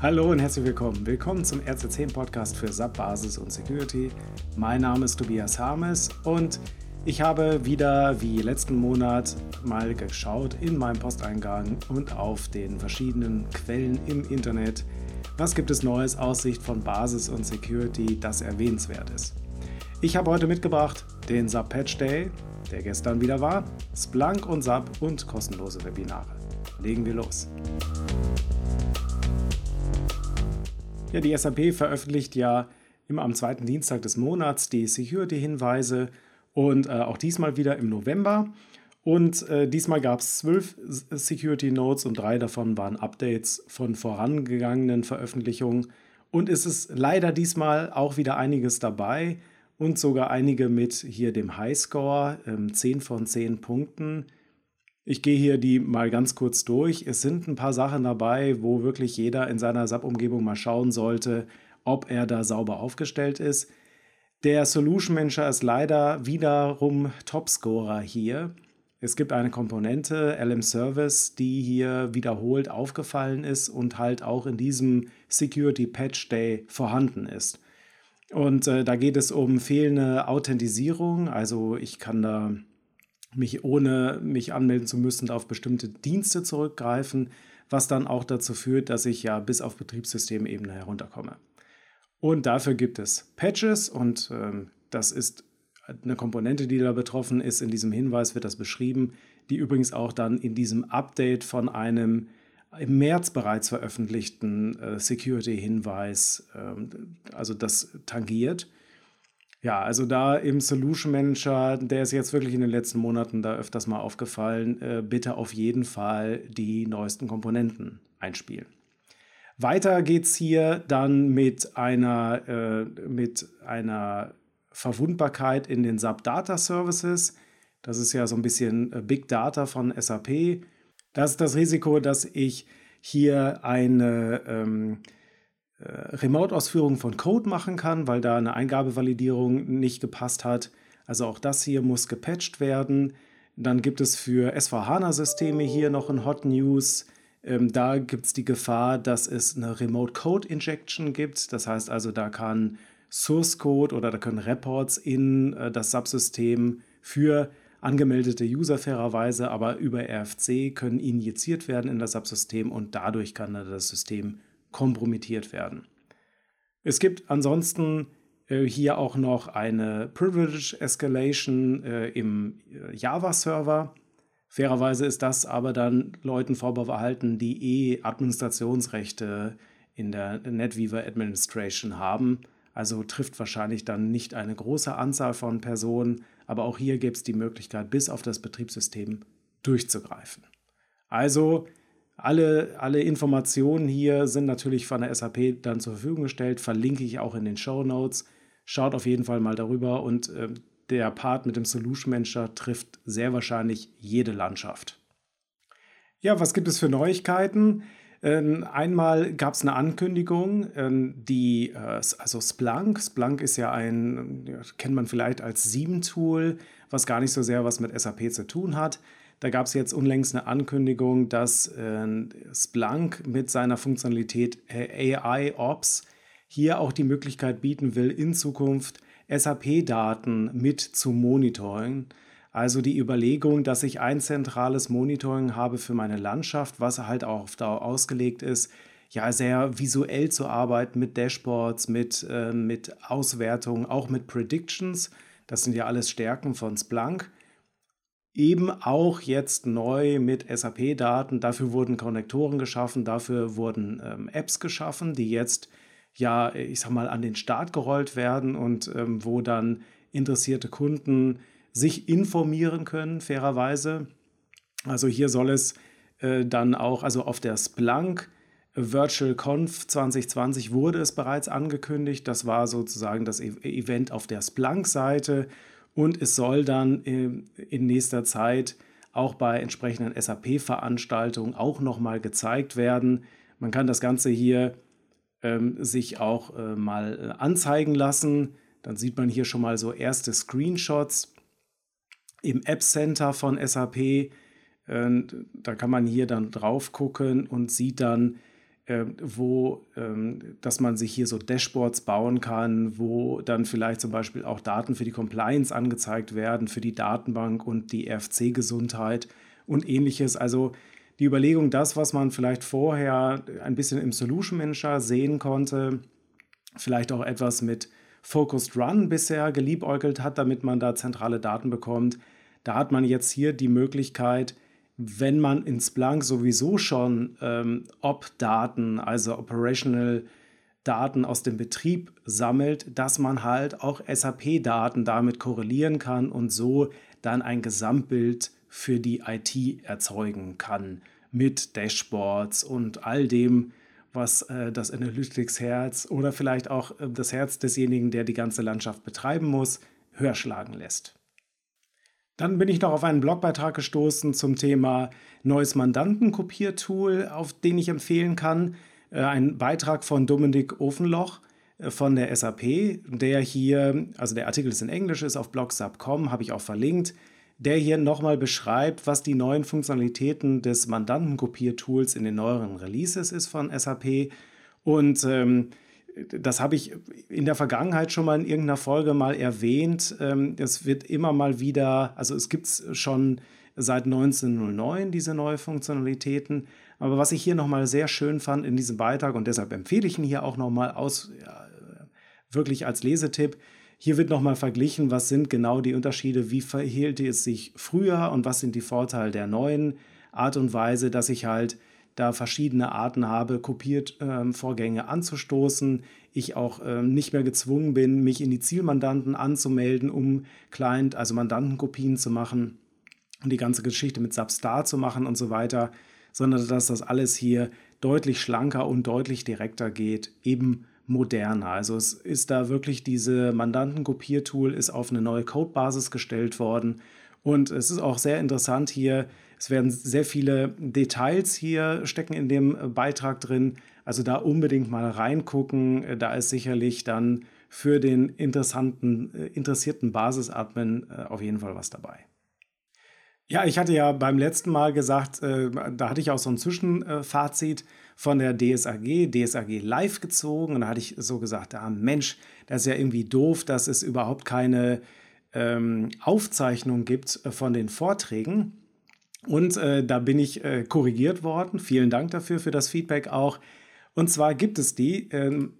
Hallo und herzlich willkommen. Willkommen zum RC10 Podcast für SAP Basis und Security. Mein Name ist Tobias Harmes und ich habe wieder wie letzten Monat mal geschaut in meinem Posteingang und auf den verschiedenen Quellen im Internet. Was gibt es Neues aus Sicht von Basis und Security, das erwähnenswert ist? Ich habe heute mitgebracht den SAP Patch Day, der gestern wieder war, Splunk und SAP und kostenlose Webinare. Legen wir los. Ja, die SAP veröffentlicht ja immer am zweiten Dienstag des Monats die Security-Hinweise und äh, auch diesmal wieder im November. Und äh, diesmal gab es zwölf Security Notes und drei davon waren Updates von vorangegangenen Veröffentlichungen. Und es ist leider diesmal auch wieder einiges dabei und sogar einige mit hier dem Highscore, ähm, 10 von 10 Punkten. Ich gehe hier die mal ganz kurz durch. Es sind ein paar Sachen dabei, wo wirklich jeder in seiner SAP-Umgebung mal schauen sollte, ob er da sauber aufgestellt ist. Der Solution Manager ist leider wiederum Topscorer hier. Es gibt eine Komponente, LM Service, die hier wiederholt aufgefallen ist und halt auch in diesem Security Patch Day vorhanden ist. Und äh, da geht es um fehlende Authentisierung. Also ich kann da mich ohne mich anmelden zu müssen auf bestimmte Dienste zurückgreifen, was dann auch dazu führt, dass ich ja bis auf Betriebssystemebene herunterkomme. Und dafür gibt es Patches und ähm, das ist eine Komponente, die da betroffen ist. In diesem Hinweis wird das beschrieben, die übrigens auch dann in diesem Update von einem im März bereits veröffentlichten äh, Security-Hinweis, ähm, also das tangiert. Ja, also da im Solution Manager, der ist jetzt wirklich in den letzten Monaten da öfters mal aufgefallen, äh, bitte auf jeden Fall die neuesten Komponenten einspielen. Weiter geht es hier dann mit einer, äh, mit einer Verwundbarkeit in den SAP Data Services. Das ist ja so ein bisschen äh, Big Data von SAP. Das ist das Risiko, dass ich hier eine ähm, äh, Remote-Ausführung von Code machen kann, weil da eine Eingabevalidierung nicht gepasst hat. Also auch das hier muss gepatcht werden. Dann gibt es für SVHANA-Systeme hier noch ein Hot News. Ähm, da gibt es die Gefahr, dass es eine Remote Code Injection gibt. Das heißt also, da kann Source Code oder da können Reports in äh, das Subsystem für angemeldete User fairerweise, aber über RFC können injiziert werden in das Subsystem und dadurch kann dann das System kompromittiert werden. Es gibt ansonsten äh, hier auch noch eine Privilege Escalation äh, im äh, Java-Server. Fairerweise ist das aber dann Leuten vorbehalten, die eh Administrationsrechte in der NetWeaver Administration haben. Also trifft wahrscheinlich dann nicht eine große Anzahl von Personen, aber auch hier gibt es die Möglichkeit, bis auf das Betriebssystem durchzugreifen. Also alle, alle Informationen hier sind natürlich von der SAP dann zur Verfügung gestellt, verlinke ich auch in den Show Notes. Schaut auf jeden Fall mal darüber und äh, der Part mit dem Solution Manager trifft sehr wahrscheinlich jede Landschaft. Ja, was gibt es für Neuigkeiten? Ähm, einmal gab es eine Ankündigung, ähm, die, äh, also Splunk, Splunk ist ja ein, kennt man vielleicht als Sieben-Tool, was gar nicht so sehr was mit SAP zu tun hat. Da gab es jetzt unlängst eine Ankündigung, dass äh, Splunk mit seiner Funktionalität äh, AI Ops hier auch die Möglichkeit bieten will, in Zukunft SAP-Daten mit zu monitoren. Also die Überlegung, dass ich ein zentrales Monitoring habe für meine Landschaft, was halt auch Dauer ausgelegt ist, ja, sehr visuell zu arbeiten mit Dashboards, mit, äh, mit Auswertungen, auch mit Predictions. Das sind ja alles Stärken von Splunk eben auch jetzt neu mit SAP-Daten. Dafür wurden Konnektoren geschaffen, dafür wurden ähm, Apps geschaffen, die jetzt ja, ich sag mal, an den Start gerollt werden und ähm, wo dann interessierte Kunden sich informieren können, fairerweise. Also hier soll es äh, dann auch, also auf der Splunk Virtual Conf 2020 wurde es bereits angekündigt. Das war sozusagen das e Event auf der Splunk-Seite und es soll dann in nächster Zeit auch bei entsprechenden SAP-Veranstaltungen auch nochmal gezeigt werden. Man kann das Ganze hier ähm, sich auch äh, mal äh, anzeigen lassen. Dann sieht man hier schon mal so erste Screenshots im App Center von SAP. Äh, da kann man hier dann drauf gucken und sieht dann, äh, wo, ähm, dass man sich hier so Dashboards bauen kann, wo dann vielleicht zum Beispiel auch Daten für die Compliance angezeigt werden, für die Datenbank und die RFC-Gesundheit und ähnliches. Also die Überlegung, das, was man vielleicht vorher ein bisschen im Solution Manager sehen konnte, vielleicht auch etwas mit Focused Run bisher geliebäugelt hat, damit man da zentrale Daten bekommt. Da hat man jetzt hier die Möglichkeit, wenn man in Splunk sowieso schon ähm, Op-Daten, also Operational Daten aus dem Betrieb sammelt, dass man halt auch SAP-Daten damit korrelieren kann und so dann ein Gesamtbild für die IT erzeugen kann mit Dashboards und all dem, was äh, das Analytics-Herz oder vielleicht auch äh, das Herz desjenigen, der die ganze Landschaft betreiben muss, höher schlagen lässt. Dann bin ich noch auf einen Blogbeitrag gestoßen zum Thema neues Mandantenkopiertool, auf den ich empfehlen kann. Äh, ein Beitrag von Dominik Ofenloch äh, von der SAP, der hier, also der Artikel ist in Englisch, ist auf blogsub.com, habe ich auch verlinkt, der hier nochmal beschreibt, was die neuen Funktionalitäten des Mandantenkopiertools in den neueren Releases ist von SAP. Und ähm, das habe ich in der Vergangenheit schon mal in irgendeiner Folge mal erwähnt. Ähm, es wird immer mal wieder, also es gibt es schon seit 1909 diese neuen Funktionalitäten. Aber was ich hier nochmal sehr schön fand in diesem Beitrag und deshalb empfehle ich ihn hier auch nochmal aus, ja, wirklich als Lesetipp. Hier wird nochmal verglichen, was sind genau die Unterschiede, wie verhielt es sich früher und was sind die Vorteile der neuen Art und Weise, dass ich halt da verschiedene Arten habe, Kopiervorgänge ähm, anzustoßen. Ich auch ähm, nicht mehr gezwungen bin, mich in die Zielmandanten anzumelden, um Client, also Mandantenkopien zu machen und die ganze Geschichte mit Substar zu machen und so weiter, sondern dass das alles hier deutlich schlanker und deutlich direkter geht, eben moderner. Also es ist da wirklich diese Mandantenkopiertool ist auf eine neue Codebasis gestellt worden und es ist auch sehr interessant hier, es werden sehr viele Details hier stecken in dem äh, Beitrag drin. Also da unbedingt mal reingucken. Äh, da ist sicherlich dann für den interessanten, äh, interessierten Basis-Admin auf jeden Fall was dabei. Ja, ich hatte ja beim letzten Mal gesagt, da hatte ich auch so ein Zwischenfazit von der DSAG, DSAG live gezogen. Und da hatte ich so gesagt, ah Mensch, das ist ja irgendwie doof, dass es überhaupt keine ähm, Aufzeichnung gibt von den Vorträgen. Und äh, da bin ich äh, korrigiert worden. Vielen Dank dafür, für das Feedback auch. Und zwar gibt es die, ähm,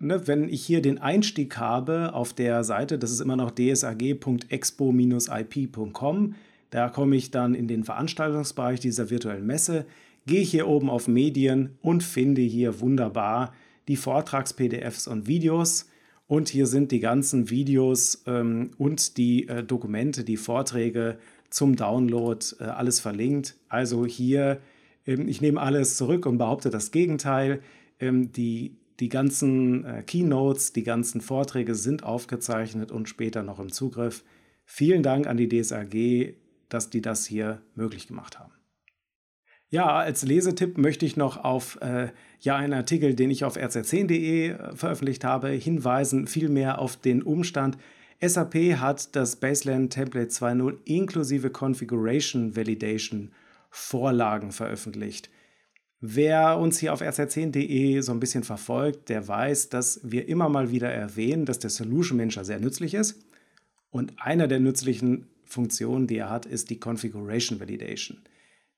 ne, wenn ich hier den Einstieg habe auf der Seite, das ist immer noch dsag.expo-ip.com, da komme ich dann in den Veranstaltungsbereich dieser virtuellen Messe, gehe hier oben auf Medien und finde hier wunderbar die Vortrags-PDFs und Videos. Und hier sind die ganzen Videos ähm, und die äh, Dokumente, die Vorträge zum Download, äh, alles verlinkt. Also hier, ähm, ich nehme alles zurück und behaupte das Gegenteil. Ähm, die, die ganzen äh, Keynotes, die ganzen Vorträge sind aufgezeichnet und später noch im Zugriff. Vielen Dank an die DSAG, dass die das hier möglich gemacht haben. Ja, als Lesetipp möchte ich noch auf äh, ja, einen Artikel, den ich auf rz10.de äh, veröffentlicht habe, hinweisen, vielmehr auf den Umstand, SAP hat das Baseline Template 2.0 inklusive Configuration Validation Vorlagen veröffentlicht. Wer uns hier auf rz10.de so ein bisschen verfolgt, der weiß, dass wir immer mal wieder erwähnen, dass der Solution Manager sehr nützlich ist. Und einer der nützlichen Funktionen, die er hat, ist die Configuration Validation.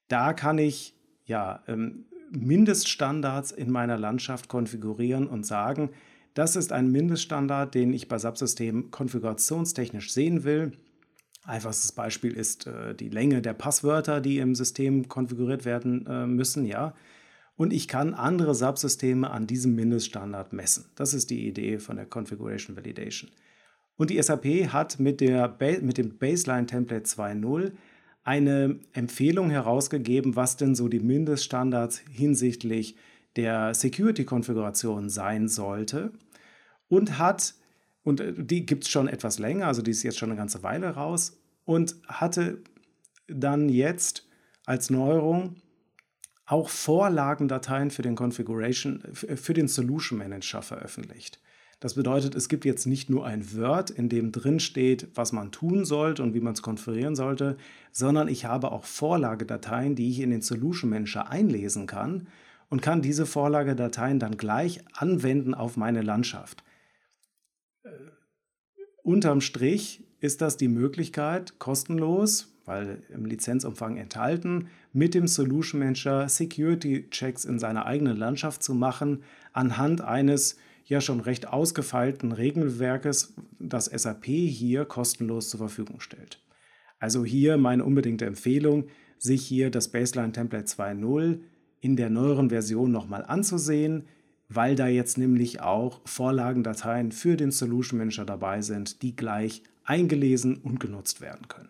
Da kann ich ja ähm, Mindeststandards in meiner Landschaft konfigurieren und sagen, das ist ein Mindeststandard, den ich bei Subsystemen konfigurationstechnisch sehen will. Einfachstes Beispiel ist äh, die Länge der Passwörter, die im System konfiguriert werden äh, müssen, ja. Und ich kann andere Subsysteme an diesem Mindeststandard messen. Das ist die Idee von der Configuration Validation. Und die SAP hat mit, der mit dem Baseline Template 2.0 eine Empfehlung herausgegeben, was denn so die Mindeststandards hinsichtlich der Security-Konfiguration sein sollte und hat, und äh, die gibt es schon etwas länger, also die ist jetzt schon eine ganze Weile raus, und hatte dann jetzt als Neuerung auch Vorlagendateien für den Configuration, für den Solution Manager veröffentlicht. Das bedeutet, es gibt jetzt nicht nur ein Word, in dem drin steht, was man tun sollte und wie man es konfigurieren sollte, sondern ich habe auch Vorlagedateien, die ich in den Solution Manager einlesen kann und kann diese Vorlagedateien dann gleich anwenden auf meine Landschaft. Unterm Strich ist das die Möglichkeit, kostenlos, weil im Lizenzumfang enthalten, mit dem Solution Manager Security Checks in seiner eigenen Landschaft zu machen, anhand eines ja schon recht ausgefeilten Regelwerkes, das SAP hier kostenlos zur Verfügung stellt. Also hier meine unbedingte Empfehlung, sich hier das Baseline Template 2.0 in der neueren Version nochmal anzusehen, weil da jetzt nämlich auch Vorlagendateien für den Solution Manager dabei sind, die gleich eingelesen und genutzt werden können.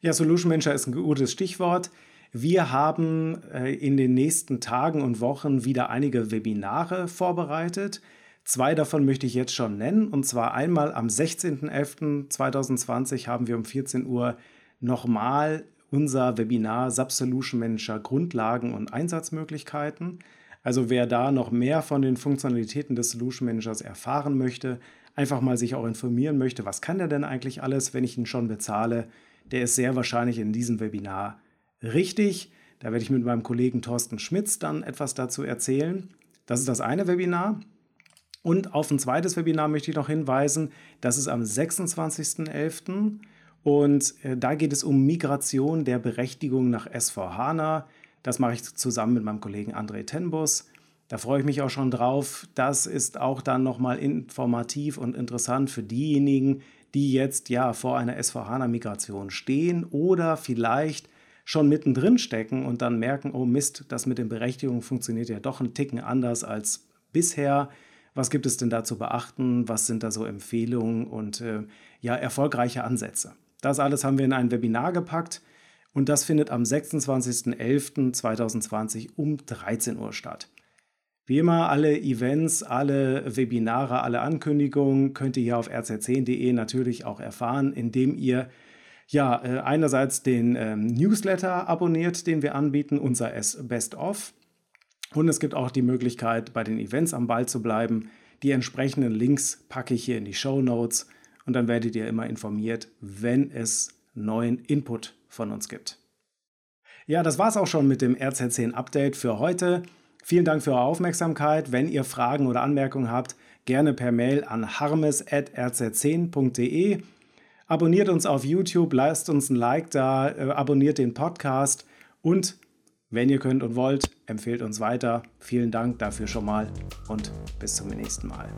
Ja, Solution Manager ist ein gutes Stichwort. Wir haben äh, in den nächsten Tagen und Wochen wieder einige Webinare vorbereitet. Zwei davon möchte ich jetzt schon nennen. Und zwar einmal am 16.11.2020 haben wir um 14 Uhr nochmal unser Webinar Subsolution Manager Grundlagen und Einsatzmöglichkeiten. Also wer da noch mehr von den Funktionalitäten des Solution Managers erfahren möchte, einfach mal sich auch informieren möchte, was kann der denn eigentlich alles, wenn ich ihn schon bezahle, der ist sehr wahrscheinlich in diesem Webinar richtig. Da werde ich mit meinem Kollegen Thorsten Schmitz dann etwas dazu erzählen. Das ist das eine Webinar. Und auf ein zweites Webinar möchte ich noch hinweisen. Das ist am 26.11. Und äh, da geht es um Migration der Berechtigung nach S4HANA. Das mache ich zusammen mit meinem Kollegen André Tenbus. Da freue ich mich auch schon drauf. Das ist auch dann nochmal informativ und interessant für diejenigen, die jetzt ja vor einer S4HANA-Migration stehen oder vielleicht schon mittendrin stecken und dann merken, oh Mist, das mit den Berechtigungen funktioniert ja doch ein Ticken anders als bisher. Was gibt es denn da zu beachten? Was sind da so Empfehlungen und äh, ja, erfolgreiche Ansätze? Das alles haben wir in ein Webinar gepackt und das findet am 26.11.2020 um 13 Uhr statt. Wie immer, alle Events, alle Webinare, alle Ankündigungen könnt ihr hier auf rz10.de natürlich auch erfahren, indem ihr ja, äh, einerseits den ähm, Newsletter abonniert, den wir anbieten, unser Best of. Und es gibt auch die Möglichkeit, bei den Events am Ball zu bleiben. Die entsprechenden Links packe ich hier in die Show Notes und dann werdet ihr immer informiert, wenn es neuen Input von uns gibt. Ja, das war es auch schon mit dem RZ10 Update für heute. Vielen Dank für eure Aufmerksamkeit. Wenn ihr Fragen oder Anmerkungen habt, gerne per Mail an harmes.rz10.de. Abonniert uns auf YouTube, lasst uns ein Like da, äh, abonniert den Podcast und wenn ihr könnt und wollt, empfehlt uns weiter. Vielen Dank dafür schon mal und bis zum nächsten Mal.